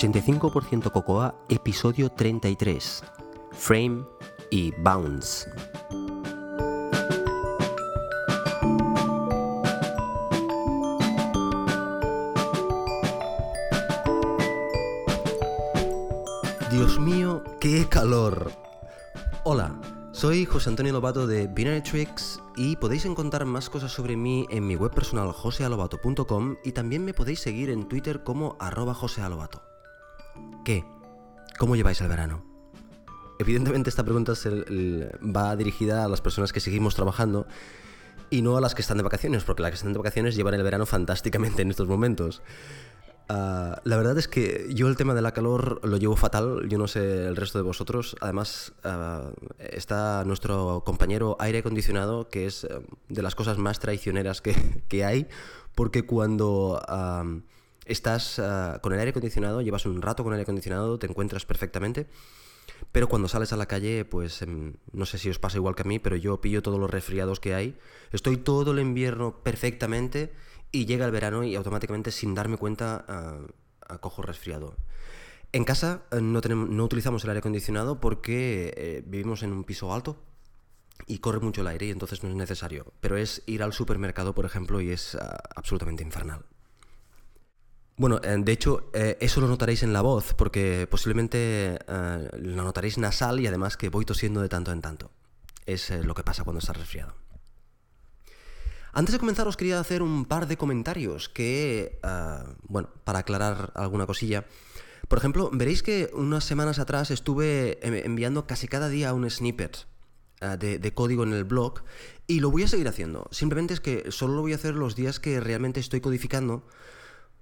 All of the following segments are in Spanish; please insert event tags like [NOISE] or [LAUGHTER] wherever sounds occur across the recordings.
85% Cocoa, episodio 33. Frame y Bounce. Dios mío, qué calor. Hola, soy José Antonio Lobato de Binary Tricks y podéis encontrar más cosas sobre mí en mi web personal josealobato.com y también me podéis seguir en Twitter como arroba josealobato. ¿Qué? ¿Cómo lleváis el verano? Evidentemente esta pregunta va dirigida a las personas que seguimos trabajando y no a las que están de vacaciones, porque las que están de vacaciones llevan el verano fantásticamente en estos momentos. Ah, la verdad es que yo el tema de la calor lo llevo fatal, yo no sé el resto de vosotros. Además, ah, está nuestro compañero aire acondicionado, que es eh, de las cosas más traicioneras que, que hay, porque cuando ah, estás con el aire acondicionado, llevas un rato con el aire acondicionado, te encuentras perfectamente. Pero cuando sales a la calle, pues em, no sé si os pasa igual que a mí, pero yo pillo todos los resfriados que hay. Estoy todo el invierno perfectamente y llega el verano y automáticamente sin darme cuenta uh, cojo resfriado. En casa eh, no, tenemos, no utilizamos el aire acondicionado porque eh, vivimos en un piso alto y corre mucho el aire y entonces no es necesario. Pero es ir al supermercado, por ejemplo, y es ah, absolutamente infernal. Bueno, de hecho, eso lo notaréis en la voz, porque posiblemente lo notaréis nasal y además que voy tosiendo de tanto en tanto. Es lo que pasa cuando estás resfriado. Antes de comenzar os quería hacer un par de comentarios que, ah, bueno, para aclarar alguna cosilla. Por ejemplo, veréis que unas semanas atrás estuve enviando casi cada día un snippet de, código en el blog y lo voy a seguir haciendo. Simplemente es que solo lo voy a hacer los días que realmente estoy codificando,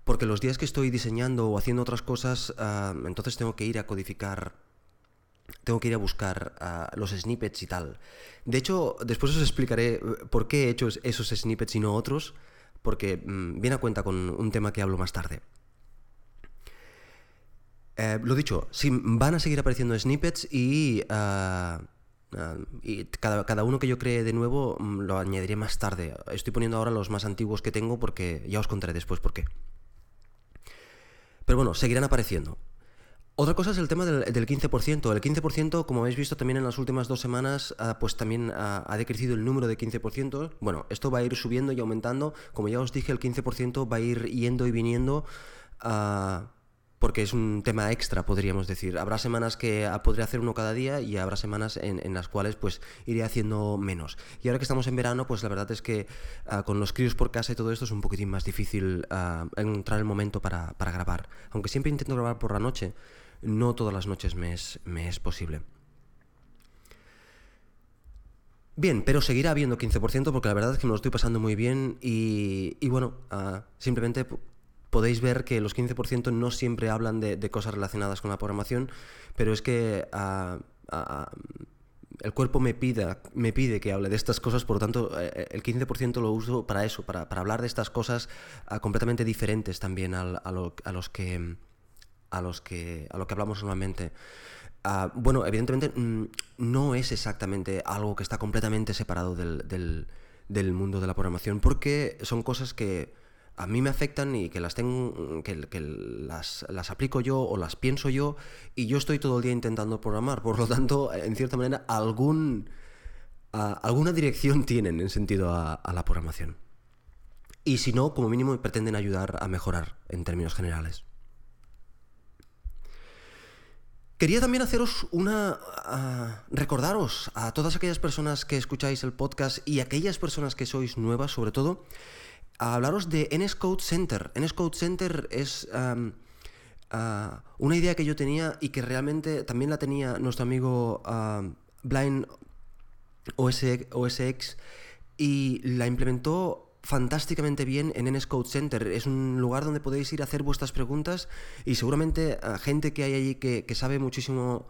porque los días que estoy diseñando o haciendo otras cosas, ah, entonces tengo que ir a codificar tengo que ir a buscar los snippets y tal. De hecho, después os explicaré eh, por qué he hecho esos snippets y no otros, porque mm, viene a cuenta con un tema que hablo más tarde. Eh, lo dicho, sí, van a seguir apareciendo snippets y, ah, ah, y cada, cada, uno que yo cree de nuevo mm, lo añadiré más tarde. Estoy poniendo ahora los más antiguos que tengo porque ya os contaré después por qué. Pero bueno, seguirán apareciendo. Otra cosa es el tema del, 15%. El 15%, como habéis visto también en las últimas dos semanas, ah, pues también ha decrecido el número de 15%. Bueno, esto va a ir subiendo y aumentando. Como ya os dije, el 15% va a ir yendo y viniendo. Uh, porque es un tema extra, podríamos decir. Habrá semanas que podré hacer uno cada día y habrá semanas en, las cuales pues iré haciendo menos. Y ahora que estamos en verano, pues la verdad es que ah, con los críos por casa y todo esto es un poquitín más difícil uh, encontrar el momento para, grabar. Aunque siempre intento grabar por la noche, no todas las noches me es, posible. Bien, pero seguirá habiendo 15% porque la verdad es que me lo estoy pasando muy bien y, bueno, simplemente podéis ver que los 15% no siempre hablan de, cosas relacionadas con la programación, pero es que uh, uh, el cuerpo me, pida, me pide que hable de estas cosas, por lo tanto eh, el 15% lo uso para eso, para, hablar de estas cosas completamente diferentes también a, los que, a, los que, a lo que hablamos normalmente. bueno, evidentemente mm, no es exactamente algo que está completamente separado del mundo de la programación, porque son cosas que a mí me afectan y que las tengo, que, las, aplico yo o las pienso yo y yo estoy todo el día intentando programar. Por lo tanto, en cierta manera, algún, alguna dirección tienen en sentido a, la programación. Y si no, como mínimo pretenden ayudar a mejorar en términos generales. Quería también haceros una... recordaros a todas aquellas personas que escucháis el podcast y aquellas personas que sois nuevas sobre todo, a hablaros de NSCode Center. NSCode Center es ah, una idea que yo tenía y que realmente también la tenía nuestro amigo Blind OSX y la implementó fantásticamente bien en NSCode Center. Es un lugar donde podéis ir a hacer vuestras preguntas y seguramente a gente que hay allí que, sabe muchísimo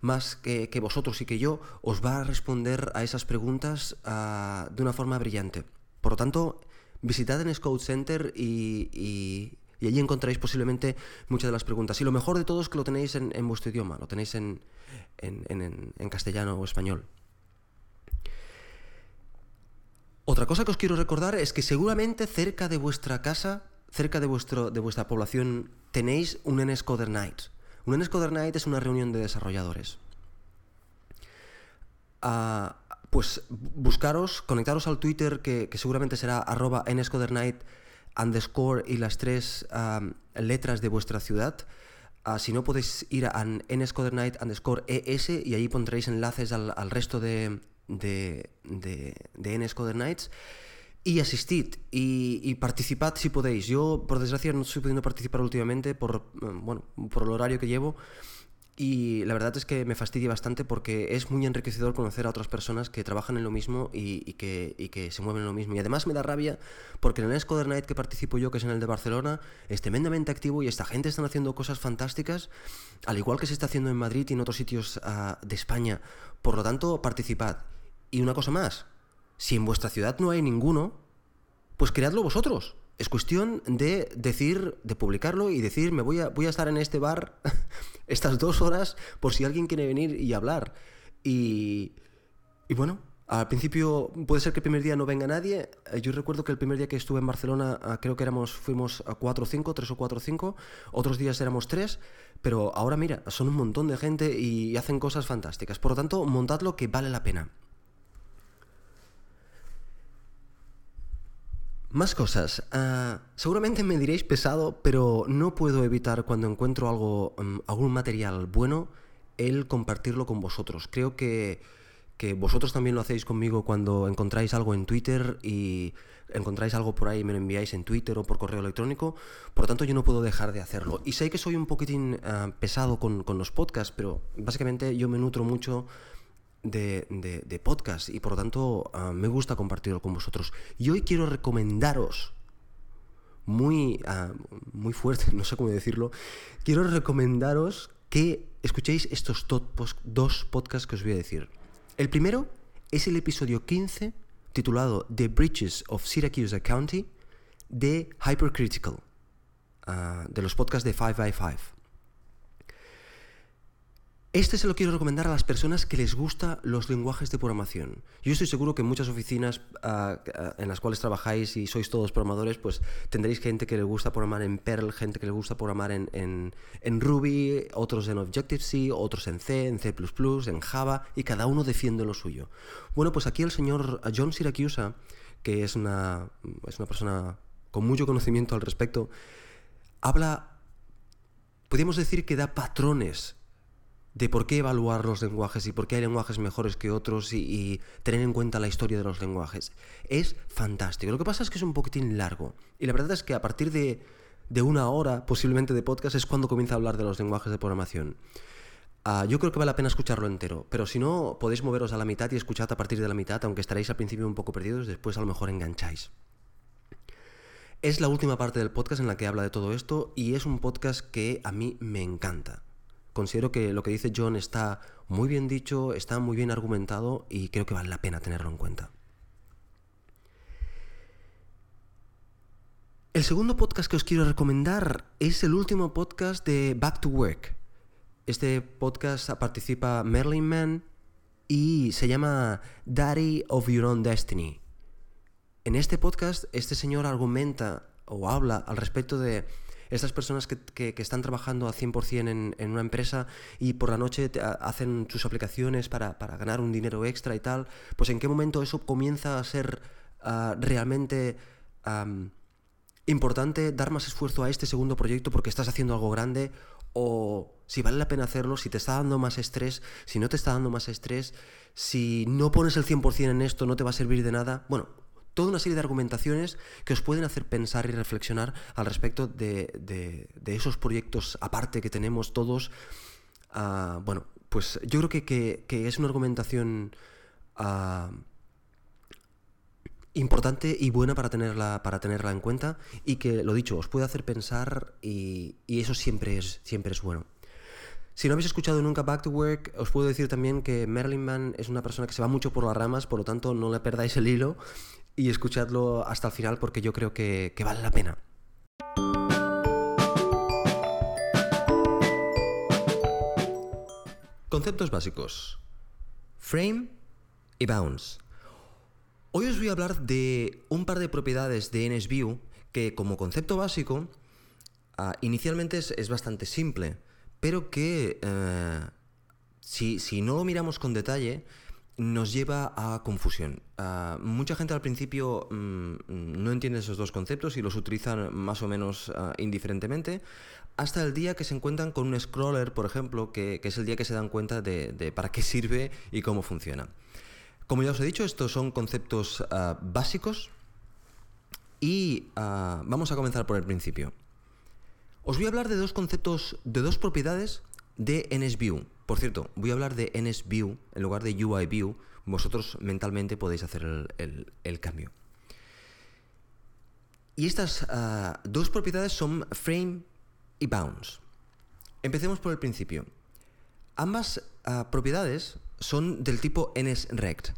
más que, vosotros y que yo os va a responder a esas preguntas ah, de una forma brillante. Por lo tanto, visitad en Scout Center y, allí encontraréis posiblemente muchas de las preguntas. Y lo mejor de todo es que lo tenéis en, vuestro idioma, lo tenéis en, castellano o español. Otra cosa que os quiero recordar es que seguramente cerca de vuestra casa, cerca de, vuestro, de vuestra población tenéis un NSCoder Night. Un NSCoder Night es una reunión de desarrolladores. Ah, pues buscaros, conectaros al Twitter que, seguramente será arroba nscodernight underscore y las tres letras de vuestra ciudad. Ah, si no podéis ir a nscodernight underscore es y ahí pondréis enlaces al, resto de, de, de, de y asistid y, participad si podéis. Yo, por desgracia, no estoy pudiendo participar últimamente por, mm, bueno, por el horario que llevo. Y la verdad es que me fastidia bastante porque es muy enriquecedor conocer a otras personas que trabajan en lo mismo y, que, se mueven en lo mismo. Y además me da rabia porque en el Scoder Night que participo yo, que es en el de Barcelona, es tremendamente activo y esta gente está haciendo cosas fantásticas, al igual que se está haciendo en Madrid y en otros sitios ah, de España. Por lo tanto, participad. Y una cosa más, si en vuestra ciudad no hay ninguno, pues creadlo vosotros. Es cuestión de decir, de publicarlo y decir, me voy a, voy a estar en este bar [LAUGHS] estas dos horas por si alguien quiere venir y hablar. Y, y bueno, al principio puede ser que el primer día no venga nadie. Eh, yo recuerdo que el primer día que estuve en Barcelona ah, creo que éramos, fuimos a cuatro o cinco, tres o cuatro o cinco. Otros días éramos tres. Pero ahora mira, son un montón de gente y hacen cosas fantásticas. Por lo tanto, montadlo que vale la pena. Más cosas. Ah, seguramente me diréis pesado, pero no puedo evitar cuando encuentro algo, mm, algún material bueno, el compartirlo con vosotros. Creo que, que, vosotros también lo hacéis conmigo cuando encontráis algo en Twitter y encontráis algo por ahí y me lo enviáis en Twitter o por correo electrónico. Por lo tanto, yo no puedo dejar de hacerlo. Y sé que soy un poquitín ah, pesado con, con los podcasts, pero básicamente yo me nutro mucho de, podcast y por lo tanto ah, me gusta compartirlo con vosotros. Y hoy quiero recomendaros, muy, ah, muy fuerte, [LAUGHS] no sé cómo decirlo, quiero recomendaros que escuchéis estos dos podcasts que os voy a decir. El primero es el episodio 15 titulado The Bridges of Syracuse County de Hypercritical, uh, de los podcasts de 5x5. Este se lo quiero recomendar a las personas que les gustan los lenguajes de programación. Yo estoy seguro que en muchas oficinas ah, ah, en las cuales trabajáis y sois todos programadores, pues tendréis gente que le gusta programar en Perl, gente que le gusta programar en, en Ruby, otros en Objective-C, otros en C, en C++, en Java, y cada uno defiende lo suyo. Bueno, pues aquí el señor John Siracusa, que es una, es una persona con mucho conocimiento al respecto, habla, podríamos decir que da patrones de por qué evaluar los lenguajes y por qué hay lenguajes mejores que otros y, tener en cuenta la historia de los lenguajes. Es fantástico. Lo que pasa es que es un poquitín largo. Y la verdad es que a partir de, una hora posiblemente de podcast es cuando comienza a hablar de los lenguajes de programación. Ah, yo creo que vale la pena escucharlo entero, pero si no, podéis moveros a la mitad y escuchad a partir de la mitad, aunque estaréis al principio un poco perdidos, después a lo mejor engancháis. Es la última parte del podcast en la que habla de todo esto y es un podcast que a mí me encanta. Considero que lo que dice John está muy bien dicho, está muy bien argumentado y creo que vale la pena tenerlo en cuenta. El segundo podcast que os quiero recomendar es el último podcast de Back to Work. Este podcast participa Merlin Mann y se llama Daddy of Your Own Destiny. En este podcast, este señor argumenta o habla al respecto de estas personas que, están trabajando al 100% en, en, una empresa y por la noche hacen sus aplicaciones para, ganar un dinero extra y tal, pues en qué momento eso comienza a ser ah, realmente importante dar más esfuerzo a este segundo proyecto porque estás haciendo algo grande o si vale la pena hacerlo, si te está dando más estrés, si no te está dando más estrés, si no pones el 100% en esto no te va a servir de nada. Bueno, toda una serie de argumentaciones que os pueden hacer pensar y reflexionar al respecto de, esos proyectos aparte que tenemos todos. Ah, bueno, pues yo creo que, es una argumentación ah, importante y buena para tenerla, para tenerla en cuenta y que, lo dicho, os puede hacer pensar y, y eso siempre es, siempre es bueno. Si no habéis escuchado nunca Back to Work, os puedo decir también que Marilyn Mann es una persona que se va mucho por las ramas, por lo tanto no le perdáis el hilo y escuchadlo hasta el final porque yo creo que, vale la pena. Conceptos básicos. Frame y bounce. Hoy os voy a hablar de un par de propiedades de NSView que como concepto básico, ah, inicialmente es, bastante simple, pero que eh, si, si, no lo miramos con detalle, nos lleva a confusión. Ah, mucha gente al principio mm, no entiende esos dos conceptos y los utilizan más o menos ah, indiferentemente, hasta el día que se encuentran con un scroller, por ejemplo, que, es el día que se dan cuenta de, para qué sirve y cómo funciona. Como ya os he dicho, estos son conceptos básicos y ah, vamos a comenzar por el principio. Os voy a hablar de dos conceptos, de dos propiedades de NSView. Por cierto, voy a hablar de NSView en lugar de UIView. Vosotros mentalmente podéis hacer el, cambio. Y estas ah, dos propiedades son frame y bounce. Empecemos por el principio. Ambas ah, propiedades son del tipo NSRect.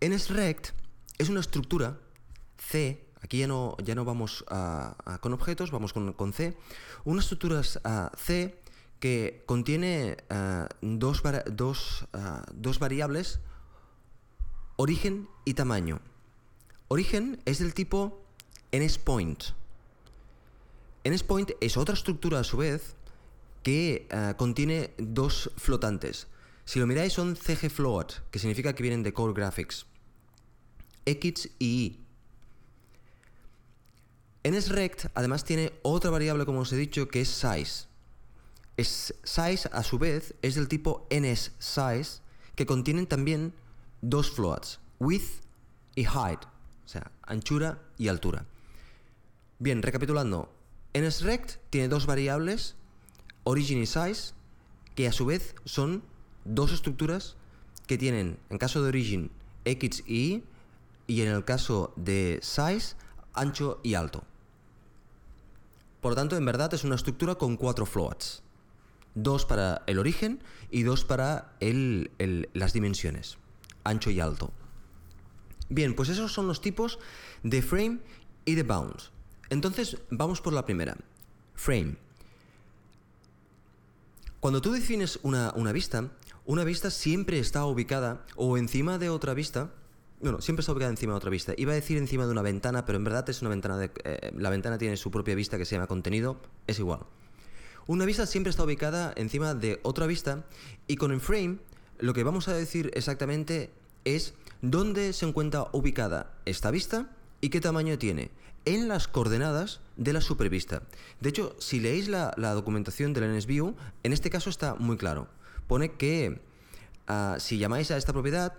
NSRect es una estructura C Aquí ya no, ya no vamos con objetos, vamos con, C. Unas estructuras C que contiene dos, dos, variables, origen y tamaño. Origen es del tipo NSPoint. NSPoint es otra estructura a su vez que contiene dos flotantes. Si lo miráis son CG float, que significa que vienen de Core Graphics. X y Y NSRect además tiene otra variable, como os he dicho, que es size. Size, a su vez, es del tipo NSSize, que contienen también dos floats, width y height, o sea, anchura y altura. Bien, recapitulando, NSRect tiene dos variables, origin y size, que a su vez son dos estructuras que tienen, en caso de origin, x y y, y en el caso de size, ancho y alto. Por lo tanto, en verdad es una estructura con cuatro floats. Dos para el origen y dos para las dimensiones, ancho y alto. Bien, pues esos son los tipos de frame y de bounce. Entonces, vamos por la primera. Frame. Cuando tú defines una, una vista, una vista siempre está ubicada o encima de otra vista bueno, siempre está ubicada encima de otra vista. Iba a decir encima de una ventana, pero en verdad es una ventana de... Eh, la ventana tiene su propia vista que se llama contenido, es igual. Una vista siempre está ubicada encima de otra vista y con el frame lo que vamos a decir exactamente es dónde se encuentra ubicada esta vista y qué tamaño tiene en las coordenadas de la supervista. De hecho, si leéis la, documentación del NSView, en este caso está muy claro. Pone que ah, si llamáis a esta propiedad,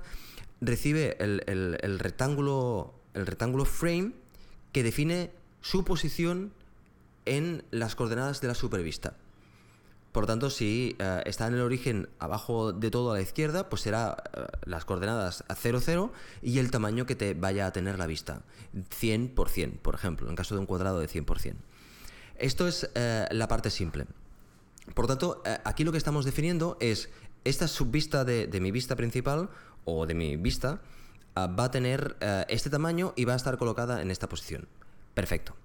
recibe el, rectángulo, el rectángulo frame que define su posición en las coordenadas de la supervista. Por tanto, si eh, está en el origen abajo de todo a la izquierda, pues será eh, las coordenadas a 0, 0 y el tamaño que te vaya a tener la vista. 100%, por ejemplo, en caso de un cuadrado de 100%. Esto es eh, la parte simple. Por tanto, aquí lo que estamos definiendo es esta subvista de, mi vista principal o de mi vista ah, va a tener este tamaño y va a estar colocada en esta posición. Perfecto.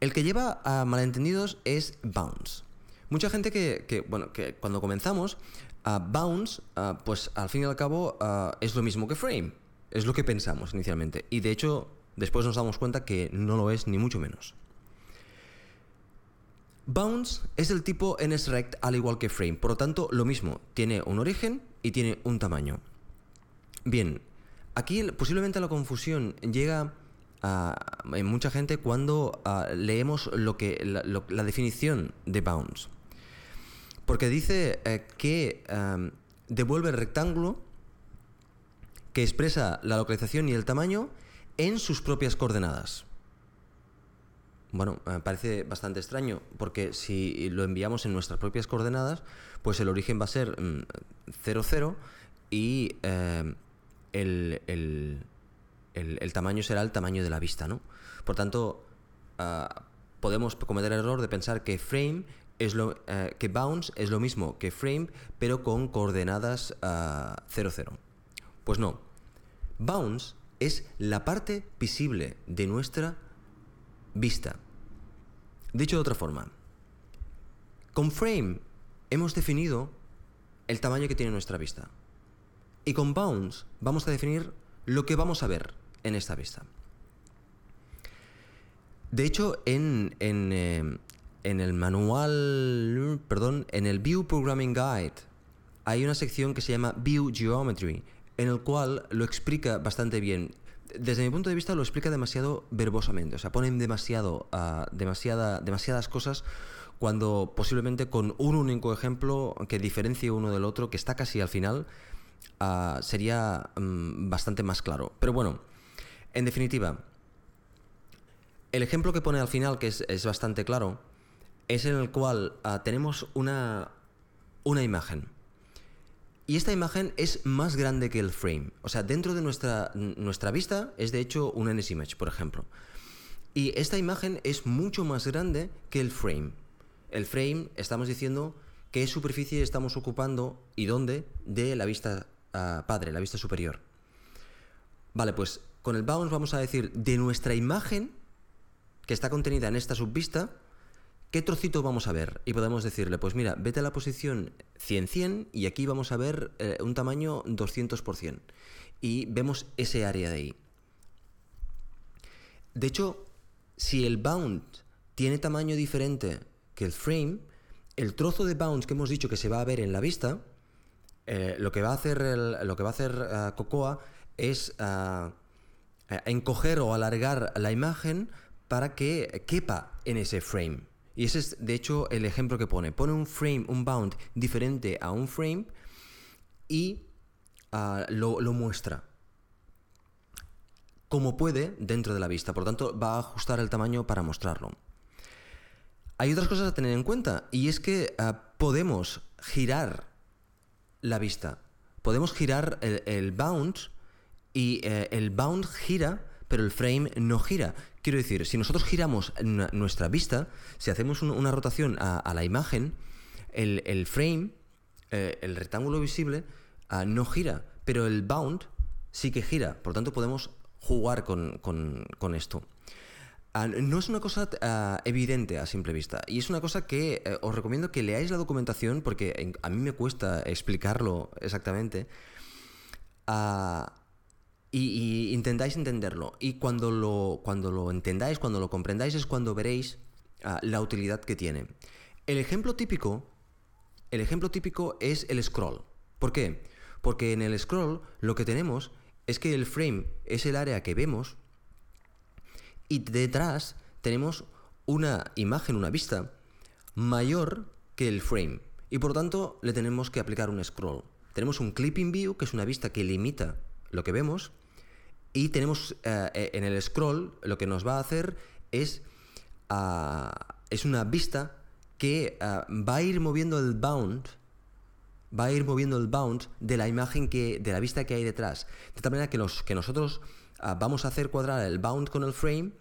El que lleva a malentendidos es bounce. Mucha gente que, bueno, que cuando comenzamos, uh, bounce, pues al fin y al cabo es lo mismo que frame. Es lo que pensamos inicialmente. Y de hecho, después nos damos cuenta que no lo es ni mucho menos. Bounce es el tipo NSRect al igual que frame, por lo tanto lo mismo, tiene un origen y tiene un tamaño. Bien, aquí posiblemente la confusión llega a, mucha gente cuando leemos lo que, la, definición de bounds. Porque dice eh, que devuelve el rectángulo que expresa la localización y el tamaño en sus propias coordenadas. Bueno, me parece bastante extraño, porque si lo enviamos en nuestras propias coordenadas, pues el origen va a ser 0, mm, 0 y eh, el, tamaño será el tamaño de la vista, ¿no? Por tanto, ah, podemos cometer el error de pensar que frame es lo eh, que bounce es lo mismo que frame, pero con coordenadas 0, ah, 0. Pues no. Bounce es la parte visible de nuestra vista. Dicho de otra forma, con frame hemos definido el tamaño que tiene nuestra vista. Y con bounds vamos a definir lo que vamos a ver en esta vista. De hecho, en, en, eh, en el manual, perdón, en el View Programming Guide hay una sección que se llama View Geometry, en el cual lo explica bastante bien. Desde mi punto de vista lo explica demasiado verbosamente, o sea, ponen demasiado, ah, demasiada, demasiadas cosas cuando posiblemente con un único ejemplo que diferencie uno del otro, que está casi al final, ah, sería mm, bastante más claro. Pero bueno, en definitiva, el ejemplo que pone al final, que es, bastante claro, es en el cual ah, tenemos una, una imagen. Y esta imagen es más grande que el frame. O sea, dentro de nuestra, nuestra vista es de hecho un NSImage, por ejemplo. Y esta imagen es mucho más grande que el frame. El frame, estamos diciendo qué superficie estamos ocupando y dónde de la vista ah, padre, la vista superior. Vale, pues con el bounce vamos a decir de nuestra imagen que está contenida en esta subvista, ¿qué trocito vamos a ver? Y podemos decirle, pues mira, vete a la posición 100-100 y aquí vamos a ver eh, un tamaño 200%. Y vemos ese área de ahí. De hecho, si el bound tiene tamaño diferente que el frame, el trozo de bounce que hemos dicho que se va a ver en la vista, eh, lo que va a hacer, lo que va a hacer eh, Cocoa es encoger o alargar la imagen para que quepa en ese frame. Y ese es, de hecho, el ejemplo que pone. Pone un frame, un bound diferente a un frame y ah, lo, muestra como puede dentro de la vista. Por lo tanto, va a ajustar el tamaño para mostrarlo. Hay otras cosas a tener en cuenta y es que ah, podemos girar la vista. Podemos girar el, bound y eh, el bound gira pero el frame no gira. Quiero decir, si nosotros giramos nuestra vista, si hacemos una rotación a, la imagen, el, frame, eh, el rectángulo visible, ah, no gira, pero el bound sí que gira. Por tanto, podemos jugar con, esto. Ah, no es una cosa ah, evidente a simple vista. Y es una cosa que eh, os recomiendo que leáis la documentación porque a mí me cuesta explicarlo exactamente y, intentáis entenderlo. Y cuando lo, cuando lo entendáis, cuando lo comprendáis, es cuando veréis ah, la utilidad que tiene. El ejemplo típico, el ejemplo típico es el scroll. ¿Por qué? Porque en el scroll lo que tenemos es que el frame es el área que vemos y detrás tenemos una imagen, una vista mayor que el frame. Y por tanto le tenemos que aplicar un scroll. Tenemos un clipping view, que es una vista que limita lo que vemos, y tenemos eh, eh, en el scroll lo que nos va a hacer es, ah, es una vista que ah, va a ir moviendo el bound, va a ir moviendo el bound de la imagen que, de la vista que hay detrás. De tal manera que, los, que nosotros ah, vamos a hacer cuadrar el bound con el frame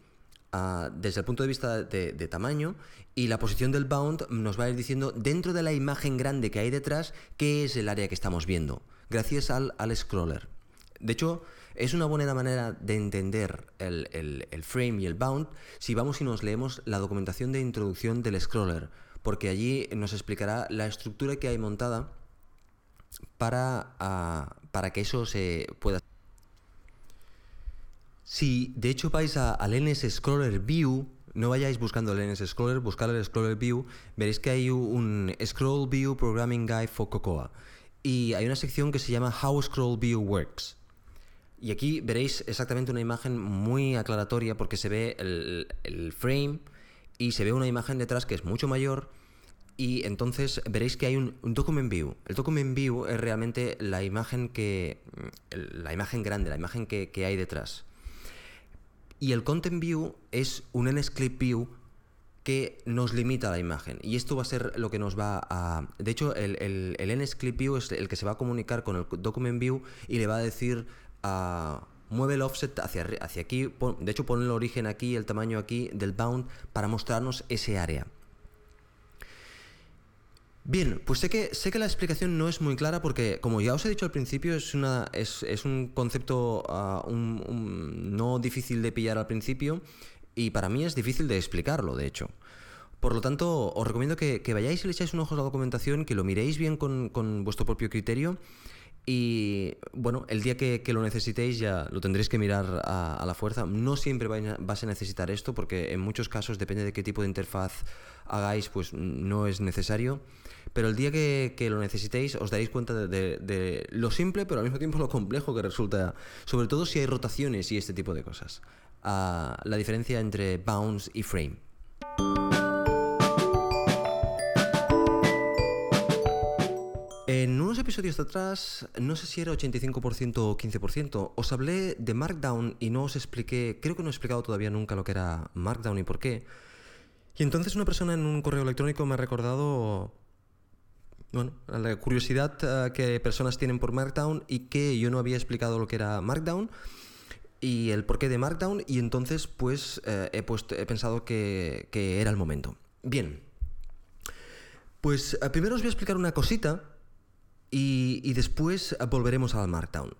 desde el punto de vista de, tamaño y la posición del bound nos va a ir diciendo dentro de la imagen grande que hay detrás qué es el área que estamos viendo, gracias al, al scroller. De hecho, es una buena manera de entender el, frame y el bound si vamos y nos leemos la documentación de introducción del scroller, porque allí nos explicará la estructura que hay montada para, ah, para que eso se pueda... Si de hecho vais a, al NS Scroller View, no vayáis buscando el NS Scroller, buscar el Scroller View, veréis que hay un Scroll View Programming Guide for Cocoa. Y hay una sección que se llama How Scroll View Works. Y aquí veréis exactamente una imagen muy aclaratoria porque se ve el, frame y se ve una imagen detrás que es mucho mayor y entonces veréis que hay un, document view. El document view es realmente la imagen que la imagen grande, la imagen que, hay detrás. Y el content view es un NSClip view que nos limita la imagen. Y esto va a ser lo que nos va a... De hecho, el, el, el NSClip view es el que se va a comunicar con el document view y le va a decir mueve el offset hacia, hacia aquí, de hecho pone el origen aquí, el tamaño aquí del bound para mostrarnos ese área. Bien, pues sé que, sé que la explicación no es muy clara porque, como ya os he dicho al principio, es, una, es, un concepto ah, no difícil de pillar al principio y para mí es difícil de explicarlo, de hecho. Por lo tanto, os recomiendo que, vayáis y le echáis un ojo a la documentación, que lo miréis bien con, con vuestro propio criterio Y bueno, el día que, lo necesitéis ya lo tendréis que mirar a, la fuerza. No siempre vais a necesitar esto porque en muchos casos, depende de qué tipo de interfaz hagáis, pues no es necesario. Pero el día que, lo necesitéis os daréis cuenta de, lo simple, pero al mismo tiempo lo complejo que resulta, sobre todo si hay rotaciones y este tipo de cosas. Ah, la diferencia entre bounce y frame. Episodios atrás, no sé si era 85% o 15%, os hablé de Markdown y no os expliqué, creo que no he explicado todavía nunca lo que era Markdown y por qué. Y entonces una persona en un correo electrónico me ha recordado, bueno, la curiosidad eh, que personas tienen por Markdown y que yo no había explicado lo que era Markdown y el porqué de Markdown y entonces pues eh, he, he pensado que, era el momento. Bien, pues eh, primero os voy a explicar una cosita y, después volveremos al Markdown.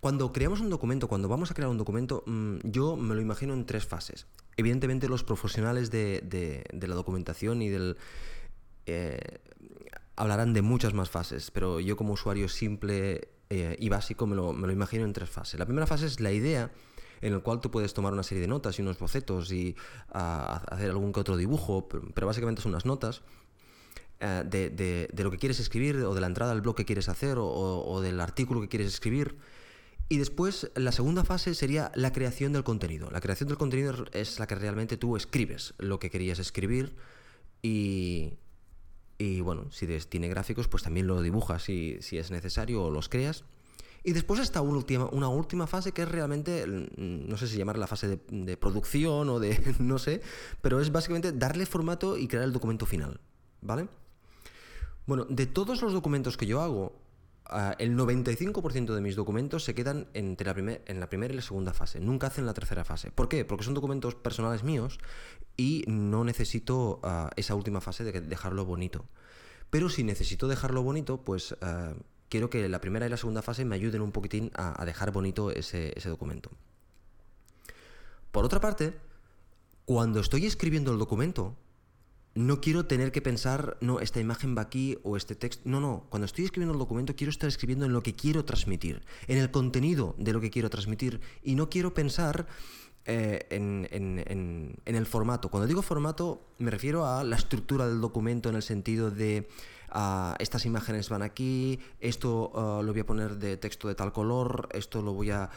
Cuando creamos un documento, cuando vamos a crear un documento, mm, yo me lo imagino en tres fases. Evidentemente los profesionales de, la documentación y del... Eh, hablarán de muchas más fases, pero yo como usuario simple eh, y básico me lo, imagino en tres fases. La primera fase es la idea, en la cual tú puedes tomar una serie de notas y unos bocetos y hacer algún que otro dibujo, pero, básicamente son unas notas. Eh, de, lo que quieres escribir o de la entrada al blog que quieres hacer o, del artículo que quieres escribir. Y después la segunda fase sería la creación del contenido. La creación del contenido es la que realmente tú escribes lo que querías escribir y, y bueno, si tiene gráficos pues también lo dibujas si, si es necesario o los creas. Y después está una última, una última fase que es realmente, mm, no sé si llamar la fase de, de producción o de, [LAUGHS] no sé, pero es básicamente darle formato y crear el documento final, ¿vale? Bueno, de todos los documentos que yo hago, ah, el 95% de mis documentos se quedan entre la en la primera y la segunda fase, nunca hacen la tercera fase. ¿Por qué? Porque son documentos personales míos y no necesito ah, esa última fase de dejarlo bonito. Pero si necesito dejarlo bonito, pues ah, quiero que la primera y la segunda fase me ayuden un poquitín a, dejar bonito ese documento. Por otra parte, cuando estoy escribiendo el documento, no quiero tener que pensar, no, esta imagen va aquí o este texto. No, no, cuando estoy escribiendo el documento quiero estar escribiendo en lo que quiero transmitir, en el contenido de lo que quiero transmitir y no quiero pensar eh, en, el formato. Cuando digo formato me refiero a la estructura del documento en el sentido de ah, estas imágenes van aquí, esto ah, lo voy a poner de texto de tal color, esto lo voy a,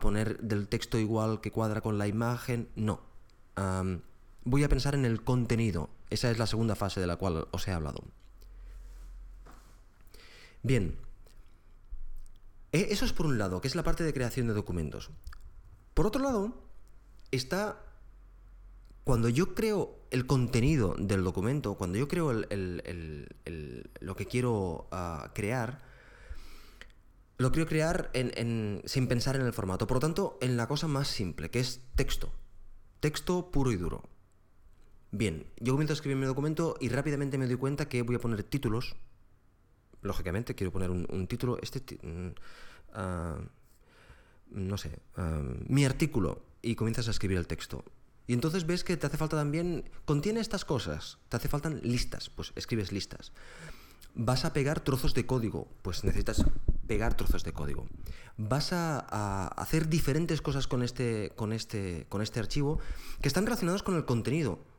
poner del texto igual que cuadra con la imagen. No voy a pensar en el contenido. Esa es la segunda fase de la cual os he hablado. Bien, e, eso es por un lado, que es la parte de creación de documentos. Por otro lado, está cuando yo creo el contenido del documento, cuando yo creo lo que quiero ah, crear, lo quiero crear sin pensar en el formato. Por lo tanto, en la cosa más simple, que es texto. Texto puro y duro. Bien, yo comienzo a escribir mi documento y rápidamente me doy cuenta que voy a poner títulos. Lógicamente, quiero poner un, título. Este. Ah, no sé. Ah, mi artículo. Y comienzas a escribir el texto. Y entonces ves que te hace falta también. Contiene estas cosas. Te hace faltan listas. Pues escribes listas. Vas a pegar trozos de código. Pues necesitas pegar trozos de código. Vas a, a, hacer diferentes cosas con este, con, este, con este archivo que están relacionados con el contenido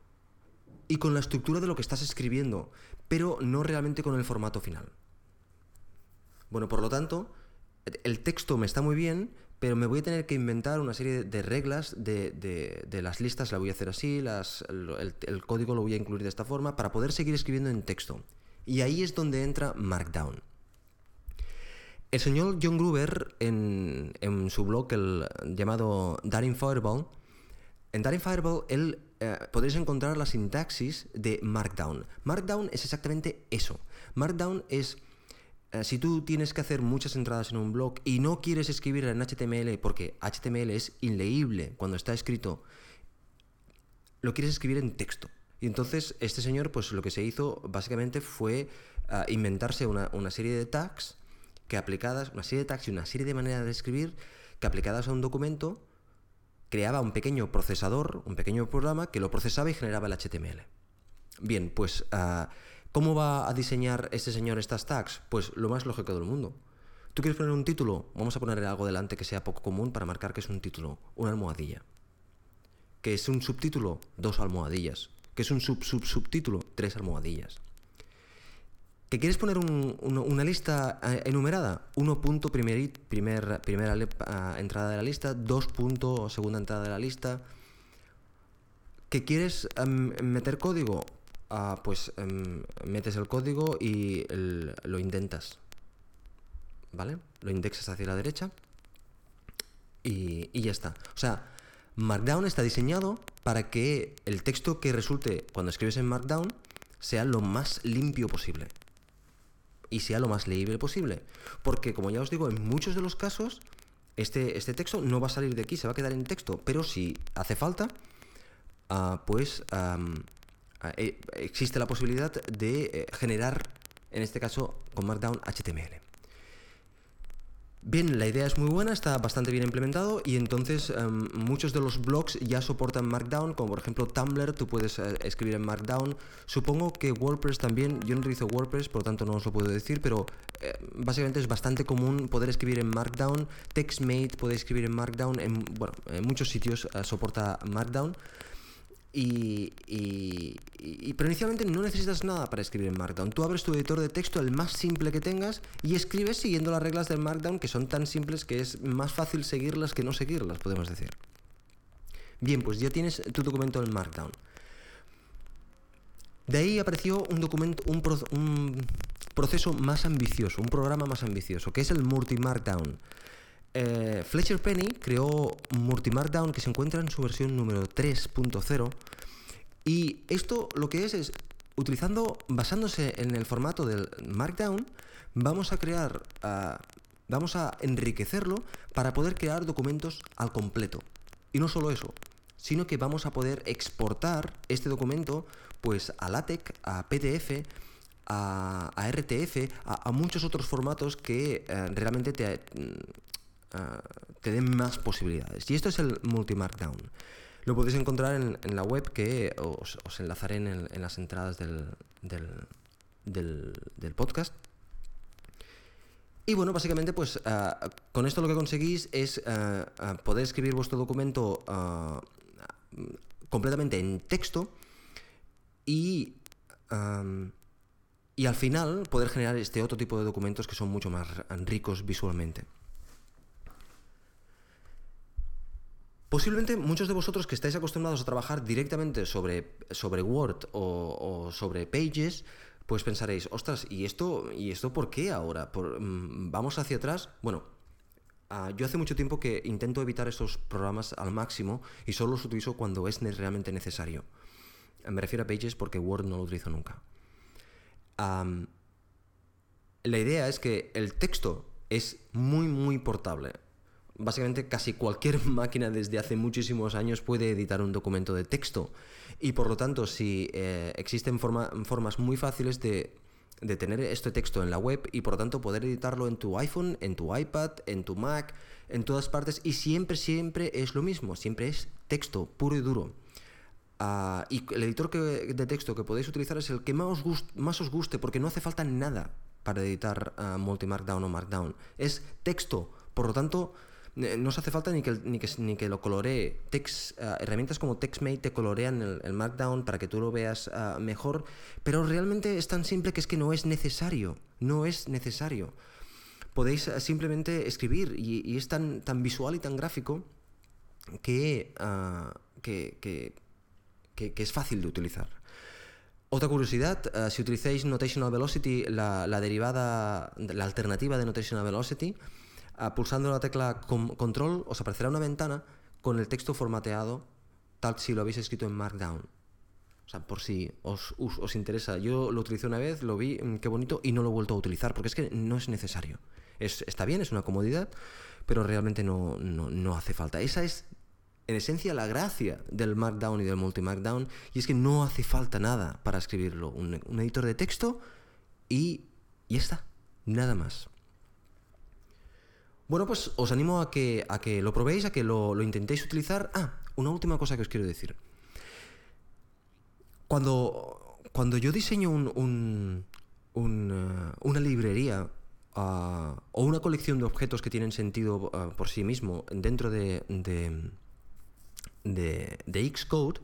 y con la estructura de lo que estás escribiendo, pero no realmente con el formato final. Bueno, por lo tanto, el texto me está muy bien, pero me voy a tener que inventar una serie de reglas de, las listas, la voy a hacer así, las, el, código lo voy a incluir de esta forma, para poder seguir escribiendo en texto. Y ahí es donde entra Markdown. El señor John Gruber, en, en su blog el, llamado Daring Fireball, en Daring Fireball él eh, encontrar la sintaxis de Markdown. Markdown es exactamente eso. Markdown es eh, si tú tienes que hacer muchas entradas en un blog y no quieres escribir en HTML porque HTML es inleíble cuando está escrito, lo quieres escribir en texto. Y entonces este señor, pues lo que se hizo básicamente fue eh, inventarse una, una, serie de tags que aplicadas, una serie de tags y una serie de maneras de escribir que aplicadas a un documento creaba un pequeño procesador, un pequeño programa que lo procesaba y generaba el HTML. Bien, pues, ah, ¿cómo va a diseñar este señor estas tags? Pues lo más lógico del mundo. Tú quieres poner un título, vamos a poner algo delante que sea poco común para marcar que es un título, una almohadilla. Que es un subtítulo, dos almohadillas. Que es un sub sub subtítulo, tres almohadillas. ¿Que quieres poner una lista eh, enumerada? 1 punto primer, primera ah, entrada de la lista, 2 punto segunda entrada de la lista. ¿Que quieres em, meter código? Ah, pues em, metes el código y lo intentas. ¿Vale? Lo indexas hacia la derecha y, y ya está. O sea, Markdown está diseñado para que el texto que resulte cuando escribes en Markdown sea lo más limpio posible y sea lo más leíble posible. Porque, como ya os digo, en muchos de los casos, este, este texto no va a salir de aquí, se va a quedar en texto. Pero si hace falta, ah, pues eh, existe la posibilidad de eh, generar, en este caso, con Markdown HTML. Bien, la idea es muy buena, está bastante bien implementado y entonces em, muchos de los blogs ya soportan Markdown, como por ejemplo Tumblr, tú puedes eh, escribir en Markdown. Supongo que WordPress también, yo no utilizo WordPress, por lo tanto no os lo puedo decir, pero eh, básicamente es bastante común poder escribir en Markdown. TextMate puede escribir en Markdown, en, bueno, en muchos sitios eh, soporta Markdown. Y, pero inicialmente no necesitas nada para escribir en Markdown. Tú abres tu editor de texto, el más simple que tengas, y escribes siguiendo las reglas del Markdown, que son tan simples que es más fácil seguirlas que no seguirlas, podemos decir. Bien, pues ya tienes tu documento en Markdown. De ahí apareció un documento, un, un proceso más ambicioso, un programa más ambicioso, que es el Multi-Markdown. Eh, Fletcher Penny creó Multi-Markdown que se encuentra en su versión número 3.0 y esto lo que es es utilizando, basándose en el formato del Markdown, vamos a crear, ah, vamos a enriquecerlo para poder crear documentos al completo. Y no solo eso, sino que vamos a poder exportar este documento pues a LaTeX, a PDF, a, RTF, a, muchos otros formatos que eh, realmente te, Ah, te den más posibilidades. Y esto es el multi-markdown. Lo podéis encontrar en, la web que os, enlazaré en, las entradas del, del, podcast. Y bueno, básicamente, pues ah, con esto lo que conseguís es ah, poder escribir vuestro documento completamente en texto y, y al final poder generar este otro tipo de documentos que son mucho más ricos visualmente. Posiblemente muchos de vosotros que estáis acostumbrados a trabajar directamente sobre, sobre Word o, sobre Pages, pues pensaréis, ostras, ¿y esto, ¿y esto por qué ahora? Mm, ¿Vamos hacia atrás? Bueno, ah, yo hace mucho tiempo que intento evitar esos programas al máximo y solo los utilizo cuando es realmente necesario. Me refiero a Pages porque Word no lo utilizo nunca. la idea es que el texto es muy, muy portable básicamente casi cualquier [LAUGHS] máquina desde hace muchísimos años puede editar un documento de texto. Y por lo tanto, si eh, existen formas muy fáciles de, tener este texto en la web y por lo tanto poder editarlo en tu iPhone, en tu iPad, en tu Mac, en todas partes. Y siempre, siempre es lo mismo, siempre es texto puro y duro. Ah, y el editor de texto que podéis utilizar es el que más os, más os guste porque no hace falta nada para editar uh, multi-markdown o markdown. Es texto. Por lo tanto, no os hace falta ni que, ni que, ni que lo coloree. Text, eh, herramientas como TextMate te colorean el, Markdown para que tú lo veas eh, mejor, pero realmente es tan simple que es que no es necesario. No es necesario. Podéis eh, simplemente escribir y, es tan, tan visual y tan gráfico que, que, que, es fácil de utilizar. Otra curiosidad, si utilizáis Notational Velocity, la, la derivada, la alternativa de Notational Velocity, pulsando la tecla control os aparecerá una ventana con el texto formateado tal si lo habéis escrito en Markdown. O sea, por si os, interesa. Yo lo utilicé una vez, lo vi, mm, qué bonito, y no lo he vuelto a utilizar, porque es que no es necesario. Es, está bien, es una comodidad, pero realmente no, no, hace falta. Esa es, en esencia, la gracia del Markdown y del Multi-Markdown, y es que no hace falta nada para escribirlo. Un, editor de texto y, y está, nada más. Bueno, pues os animo a que, a que lo probéis, a que lo, intentéis utilizar. Ah, una última cosa que os quiero decir. Cuando, cuando yo diseño un, eh, una librería ah, o una colección de objetos que tienen sentido ah, por sí mismo dentro de, de, de Xcode,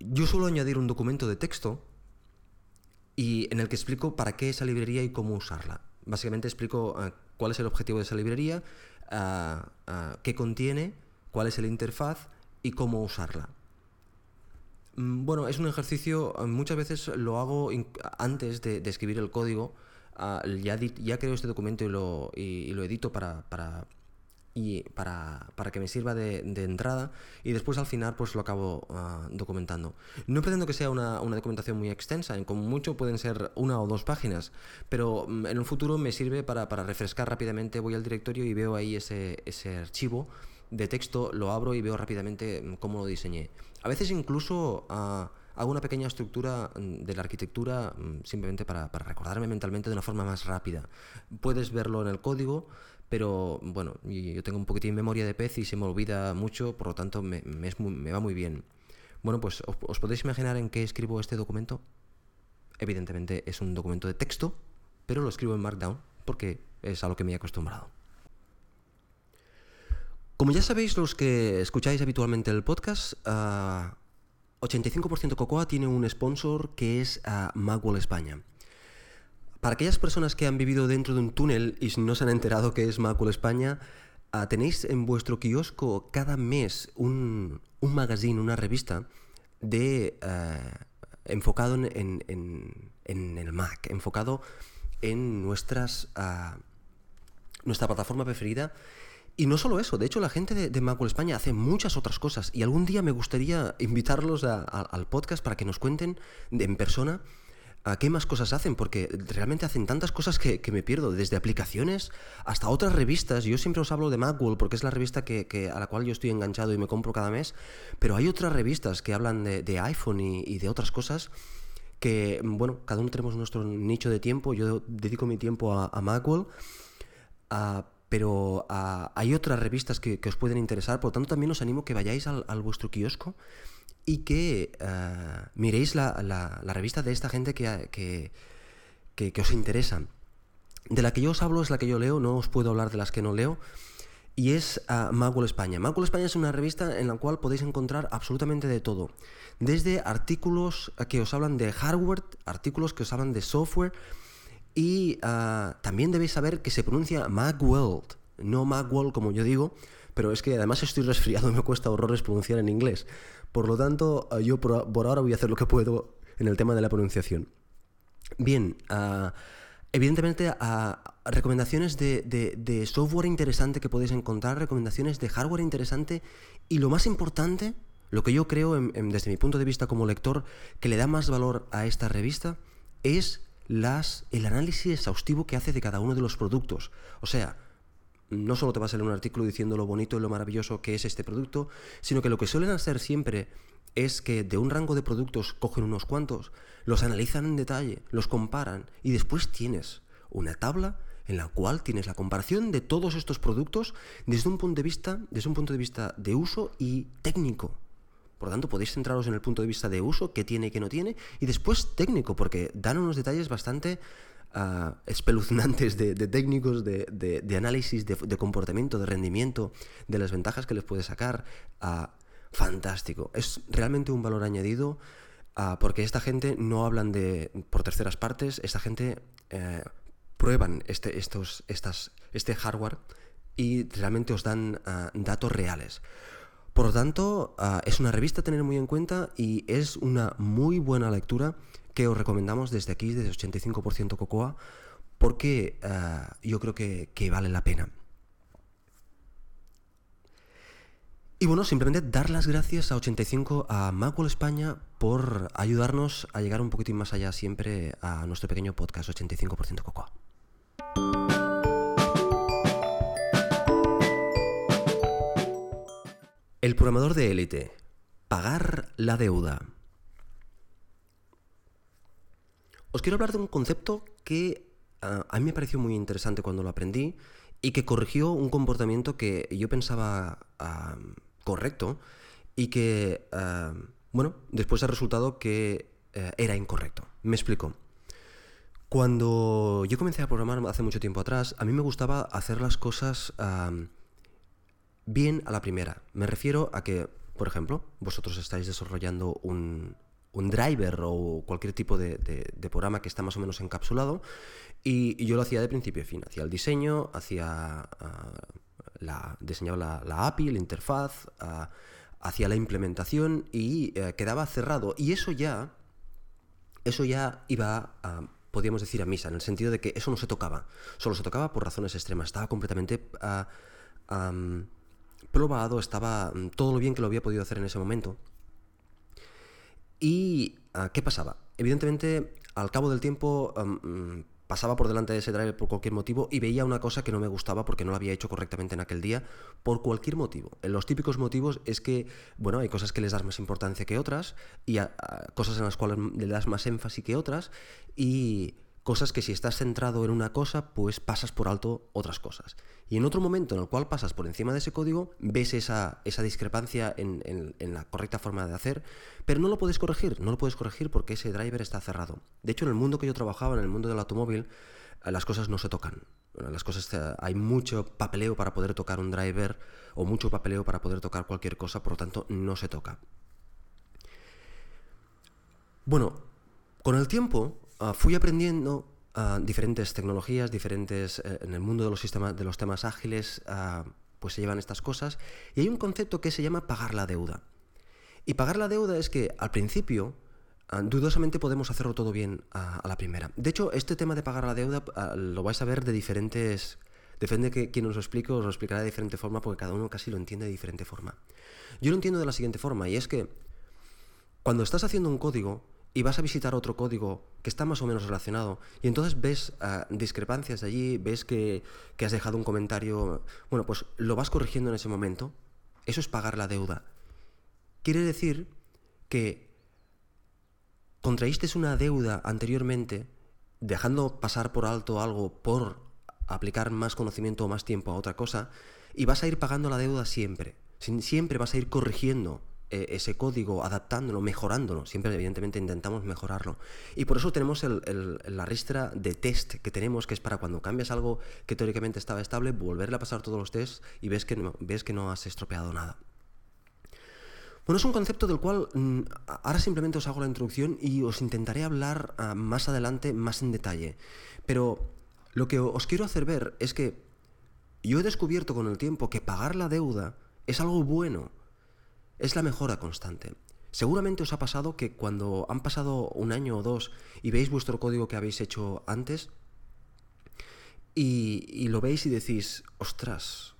yo suelo añadir un documento de texto y en el que explico para qué esa librería y cómo usarla. Básicamente explico ah, cuál es el objetivo de esa librería, ah, ah, qué contiene, cuál es el interfaz y cómo usarla. Mm, bueno, es un ejercicio, muchas veces lo hago antes de, escribir el código, ya, ya, creo este documento y lo, y lo edito para, para para, para, que me sirva de, entrada y después al final pues lo acabo uh, documentando. No pretendo que sea una, una, documentación muy extensa, en como mucho pueden ser una o dos páginas, pero mm, en un futuro me sirve para, para, refrescar rápidamente, voy al directorio y veo ahí ese, ese archivo de texto, lo abro y veo rápidamente mm, cómo lo diseñé. A veces incluso... Uh, hago una pequeña estructura mm, de la arquitectura simplemente para, para, recordarme mentalmente de una forma más rápida. Puedes verlo en el código, pero bueno, yo tengo un poquitín de memoria de pez y se me olvida mucho, por lo tanto me, va muy bien. Bueno, pues ¿os, podéis imaginar en qué escribo este documento? Evidentemente es un documento de texto, pero lo escribo en Markdown porque es a lo que me he acostumbrado. Como ya sabéis los que escucháis habitualmente el podcast, 85% ah, Cocoa tiene un sponsor que es uh, Magwell España. Para aquellas personas que han vivido dentro de un túnel y no se han enterado que es Macul España, ah, tenéis en vuestro kiosco cada mes un, un magazine, una revista de eh, enfocado en, el Mac, enfocado en nuestras uh, nuestra plataforma preferida. Y no solo eso, de hecho la gente de, de Macul España hace muchas otras cosas y algún día me gustaría invitarlos al podcast para que nos cuenten en persona ¿A qué más cosas hacen? Porque realmente hacen tantas cosas que, me pierdo, desde aplicaciones hasta otras revistas. Yo siempre os hablo de Macworld porque es la revista que, a la cual yo estoy enganchado y me compro cada mes, pero hay otras revistas que hablan de, iPhone y, de otras cosas que, bueno, cada uno tenemos nuestro nicho de tiempo. Yo dedico mi tiempo a, a Macworld, pero hay otras revistas que, os pueden interesar, por lo tanto también os animo que vayáis al vuestro kiosco y que eh, miréis la, revista de esta gente que, os interesa. De la que yo os hablo es la que yo leo, no os puedo hablar de las que no leo, y es uh, España. Magwell España es una revista en la cual podéis encontrar absolutamente de todo, desde artículos que os hablan de hardware, artículos que os hablan de software, y eh, también debéis saber que se pronuncia Magworld, no Magwell como yo digo, pero es que además estoy resfriado y [LAUGHS] me cuesta horrores pronunciar en inglés. Por lo tanto, eh, yo por, ahora voy a hacer lo que puedo en el tema de la pronunciación. Bien, ah, evidentemente ah, recomendaciones de, software interesante que podéis encontrar, recomendaciones de hardware interesante y lo más importante, lo que yo creo desde mi punto de vista como lector que le da más valor a esta revista es las, el análisis exhaustivo que hace de cada uno de los productos. O sea, no solo te va a salir un artículo diciendo lo bonito y lo maravilloso que es este producto, sino que lo que suelen hacer siempre es que de un rango de productos cogen unos cuantos, los analizan en detalle, los comparan y después tienes una tabla en la cual tienes la comparación de todos estos productos desde un punto de vista, desde un punto de vista de uso y técnico. Por lo tanto, podéis centraros en el punto de vista de uso, qué tiene y qué no tiene, y después técnico, porque dan unos detalles bastante espeluznantes de, técnicos de, análisis de, comportamiento, de rendimiento, de las ventajas que les puede sacar. fantástico. Es realmente un valor añadido porque esta gente no hablan de por terceras partes, esta gente eh, prueban este, estos, estas, este hardware y realmente os dan datos reales. Por lo tanto, es una revista a tener muy en cuenta y es una muy buena lectura os recomendamos desde aquí, desde 85% Cocoa, porque eh, yo creo que, vale la pena. Y bueno, simplemente dar las gracias a 85 a Macwell España por ayudarnos a llegar un poquitín más allá siempre a nuestro pequeño podcast 85% Cocoa. El programador de élite. Pagar la deuda. Os quiero hablar de un concepto que ah, a mí me pareció muy interesante cuando lo aprendí y que corrigió un comportamiento que yo pensaba ah, correcto y que, ah, bueno, después ha resultado que eh, era incorrecto. Me explico. Cuando yo comencé a programar hace mucho tiempo atrás, a mí me gustaba hacer las cosas bien a la primera. Me refiero a que, por ejemplo, vosotros estáis desarrollando un, driver o cualquier tipo de, programa que está más o menos encapsulado y, yo lo hacía de principio a fin. Hacía el diseño, hacía ah, la, diseñaba la, API, la interfaz, ah, hacía la implementación y eh, quedaba cerrado. Y eso ya, eso ya iba a podríamos decir a misa, en el sentido de que eso no se tocaba, solo se tocaba por razones extremas, estaba completamente ah, probado, estaba mm, todo lo bien que lo había podido hacer en ese momento. ¿Y ah, qué pasaba? Evidentemente, al cabo del tiempo mm, pasaba por delante de ese driver por cualquier motivo y veía una cosa que no me gustaba porque no lo había hecho correctamente en aquel día, por cualquier motivo. Los típicos motivos es que, bueno, hay cosas que les das más importancia que otras y cosas en las cuales le das más énfasis que otras y Cosas que si estás centrado en una cosa, pues pasas por alto otras cosas. Y en otro momento en el cual pasas por encima de ese código, ves esa, esa discrepancia en, la correcta forma de hacer, pero no lo puedes corregir, no lo puedes corregir porque ese driver está cerrado. De hecho, en el mundo que yo trabajaba, en el mundo del automóvil, eh, las cosas no se tocan. Las cosas, eh, hay mucho papeleo para poder tocar un driver o mucho papeleo para poder tocar cualquier cosa, por lo tanto no se toca. Bueno, con el tiempo Ah, fui aprendiendo ah, diferentes tecnologías, diferentes, eh, en el mundo de los, sistemas, de los temas ágiles, ah, pues se llevan estas cosas, y hay un concepto que se llama pagar la deuda. Y pagar la deuda es que al principio, dudosamente podemos hacerlo todo bien a, la primera. De hecho, este tema de pagar la deuda lo vais a ver de diferentes... Depende de quién os lo explique, os lo explicará de diferente forma, porque cada uno casi lo entiende de diferente forma. Yo lo entiendo de la siguiente forma, y es que cuando estás haciendo un código, y vas a visitar otro código que está más o menos relacionado y entonces ves ah, discrepancias allí, ves que, has dejado un comentario, bueno, pues lo vas corrigiendo en ese momento. Eso es pagar la deuda. Quiere decir que contraíste una deuda anteriormente, dejando pasar por alto algo por aplicar más conocimiento o más tiempo a otra cosa, y vas a ir pagando la deuda siempre. Siempre vas a ir corrigiendo eh, ese código, adaptándolo, mejorándolo. Siempre, evidentemente, intentamos mejorarlo. Y por eso tenemos la ristra de test que tenemos, que es para cuando cambias algo que teóricamente estaba estable, volverle a pasar todos los tests y ves que no, ves que no has estropeado nada. Bueno, es un concepto del cual mm, ahora simplemente os hago la introducción y os intentaré hablar ah, más adelante, más en detalle. Pero lo que os quiero hacer ver es que yo he descubierto con el tiempo que pagar la deuda es algo bueno es la mejora constante. Seguramente os ha pasado que cuando han pasado un año o dos y veis vuestro código que habéis hecho antes y, lo veis y decís, ostras,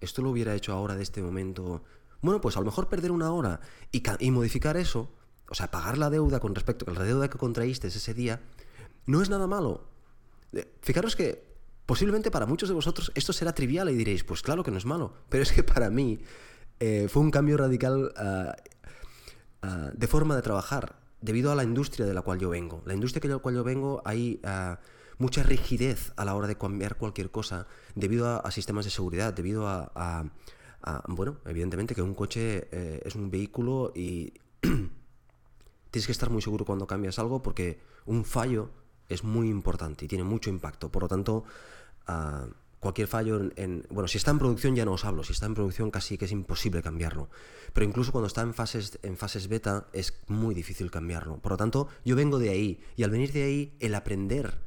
esto lo hubiera hecho ahora de este momento. Bueno, pues a lo mejor perder una hora y, y modificar eso, o sea, pagar la deuda con respecto a la deuda que contraíste ese día, no es nada malo. Fijaros que posiblemente para muchos de vosotros esto será trivial y diréis, pues claro que no es malo, pero es que para mí eh, fue un cambio radical ah, ah, de forma de trabajar debido a la industria de la cual yo vengo. La industria de la cual yo vengo hay ah, mucha rigidez a la hora de cambiar cualquier cosa debido a, sistemas de seguridad, debido a, bueno, evidentemente que un coche eh, es un vehículo y [CLEARS THROAT] tienes que estar muy seguro cuando cambias algo porque un fallo es muy importante y tiene mucho impacto. Por lo tanto, cualquier fallo en, Bueno, si está en producción ya no os hablo, si está en producción casi que es imposible cambiarlo. Pero incluso cuando está en fases, en fases beta es muy difícil cambiarlo. Por lo tanto, yo vengo de ahí y al venir de ahí, el aprender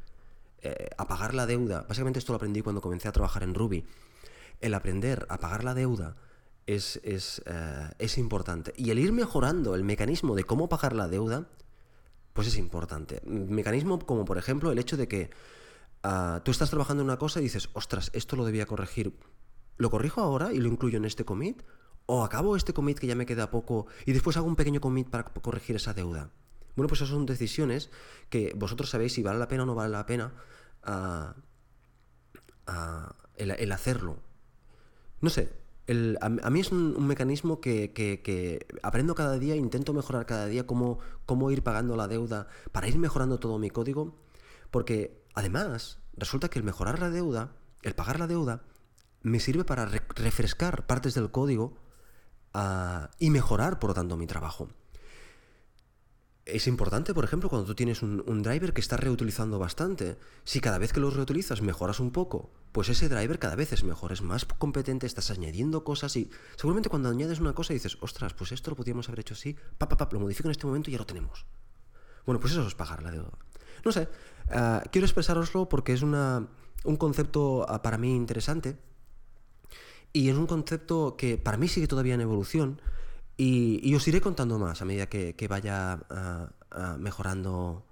eh, a pagar la deuda, básicamente esto lo aprendí cuando comencé a trabajar en Ruby, el aprender a pagar la deuda es, es, eh, es importante. Y el ir mejorando el mecanismo de cómo pagar la deuda, pues es importante. Mecanismo como por ejemplo el hecho de que Tú estás trabajando en una cosa y dices, ostras, esto lo debía corregir. ¿Lo corrijo ahora y lo incluyo en este commit? ¿O acabo este commit que ya me queda poco y después hago un pequeño commit para corregir esa deuda? Bueno, pues esas son decisiones que vosotros sabéis si vale la pena o no vale la pena ah, ah, el, hacerlo. No sé, a, mí es un, mecanismo que, aprendo cada día, intento mejorar cada día cómo, cómo ir pagando la deuda para ir mejorando todo mi código, porque Además, resulta que el mejorar la deuda, el pagar la deuda, me sirve para refrescar partes del código ah, y mejorar, por lo tanto, mi trabajo. es importante, por ejemplo, cuando tú tienes un, driver que estás reutilizando bastante. Si cada vez que lo reutilizas mejoras un poco, pues ese driver cada vez es mejor, es más competente, estás añadiendo cosas y seguramente cuando añades una cosa dices, ostras, pues esto lo podríamos haber hecho así, pa, lo modifico en este momento y ya lo tenemos. Bueno, pues eso es pagar la deuda. No sé, ah, quiero expresároslo porque es una, un concepto ah, para mí interesante. Y es un concepto que para mí sigue todavía en evolución y, os iré contando más a medida que, vaya ah, ah, mejorando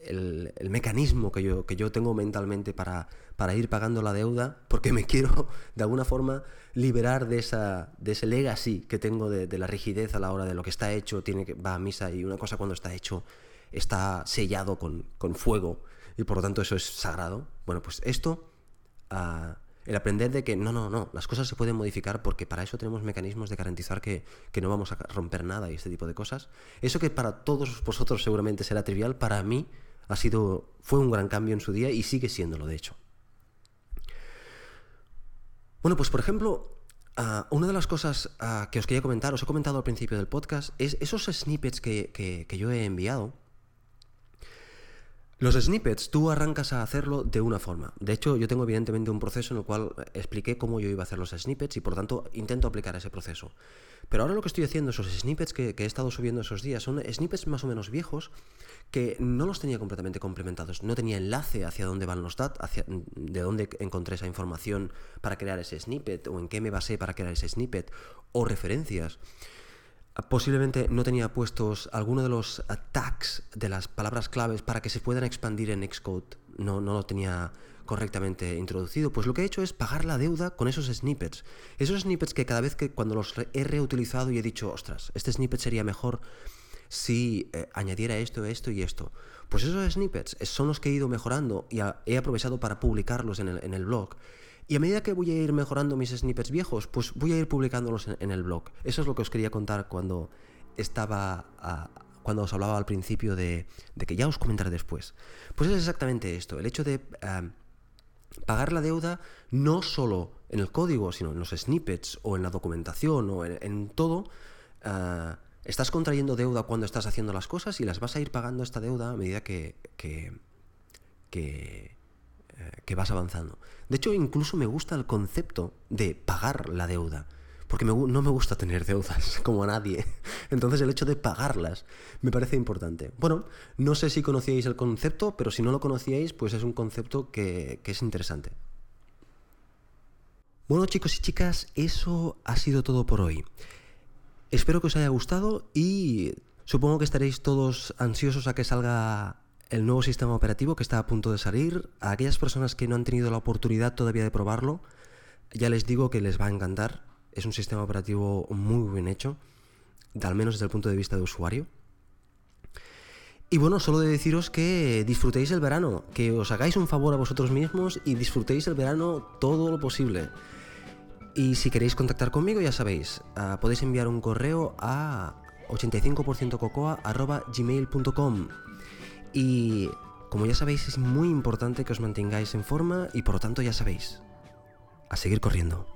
el, mecanismo que yo, que yo tengo mentalmente para, para, ir pagando la deuda, porque me [LAUGHS] quiero de alguna forma liberar de, esa, de ese legacy que tengo de, la rigidez a la hora de lo que está hecho, tiene que, va a misa y una cosa cuando está hecho está sellado con, con fuego y por lo tanto eso es sagrado. Bueno, pues esto... El aprender de que no, no, no, las cosas se pueden modificar porque para eso tenemos mecanismos de garantizar que, no vamos a romper nada y este tipo de cosas. Eso que para todos vosotros seguramente será trivial, para mí ha sido, fue un gran cambio en su día y sigue siéndolo, de hecho. Bueno, pues por ejemplo, ah, una de las cosas ah, que os quería comentar, os he comentado al principio del podcast, es esos snippets que yo he enviado los snippets, tú arrancas a hacerlo de una forma. De hecho, yo tengo evidentemente un proceso en el cual expliqué cómo yo iba a hacer los snippets y por tanto intento aplicar ese proceso. Pero ahora lo que estoy haciendo, esos snippets que, he estado subiendo esos días, son snippets más o menos viejos que no los tenía completamente complementados. No tenía enlace hacia dónde van los datos, hacia de dónde encontré esa información para crear ese snippet, o en qué me basé para crear ese snippet, o referencias posiblemente no tenía puestos alguno de los tags de las palabras claves para que se puedan expandir en Xcode. No, no lo tenía correctamente introducido. Pues lo que he hecho es pagar la deuda con esos snippets. Esos snippets que cada vez que cuando los he reutilizado y he dicho, ostras, este snippet sería mejor si eh, añadiera esto, esto y esto. Pues esos snippets son los que he ido mejorando y he aprovechado para publicarlos en el, en el blog. Y a medida que voy a ir mejorando mis snippets viejos, pues voy a ir publicándolos en, el blog. Eso es lo que os quería contar cuando estaba... cuando os hablaba al principio de, que ya os comentaré después. Pues es exactamente esto, el hecho de pagar la deuda no solo en el código, sino en los snippets o en la documentación o en, todo. Ah, estás contrayendo deuda cuando estás haciendo las cosas y las vas a ir pagando esta deuda a medida que, que, eh, que vas avanzando. De hecho, incluso me gusta el concepto de pagar la deuda, porque no me gusta tener deudas, [LAUGHS] como a nadie. Entonces el hecho de pagarlas me parece importante. Bueno, no sé si conocíais el concepto, pero si no lo conocíais, pues es un concepto que, que es interesante. Bueno chicos y chicas, eso ha sido todo por hoy. Espero que os haya gustado y supongo que estaréis todos ansiosos a que salga el nuevo sistema operativo que está a punto de salir. A aquellas personas que no han tenido la oportunidad todavía de probarlo, ya les digo que les va a encantar. Es un sistema operativo muy bien hecho, al menos desde el punto de vista de usuario. Y bueno, solo de deciros que disfrutéis el verano, que os hagáis un favor a vosotros mismos y disfrutéis el verano todo lo posible. Y si queréis contactar conmigo, ya sabéis, ah, podéis enviar un correo a 85%cocoa.gmail.com y como ya sabéis, es muy importante que os mantengáis en forma y por lo tanto ya sabéis, a seguir corriendo.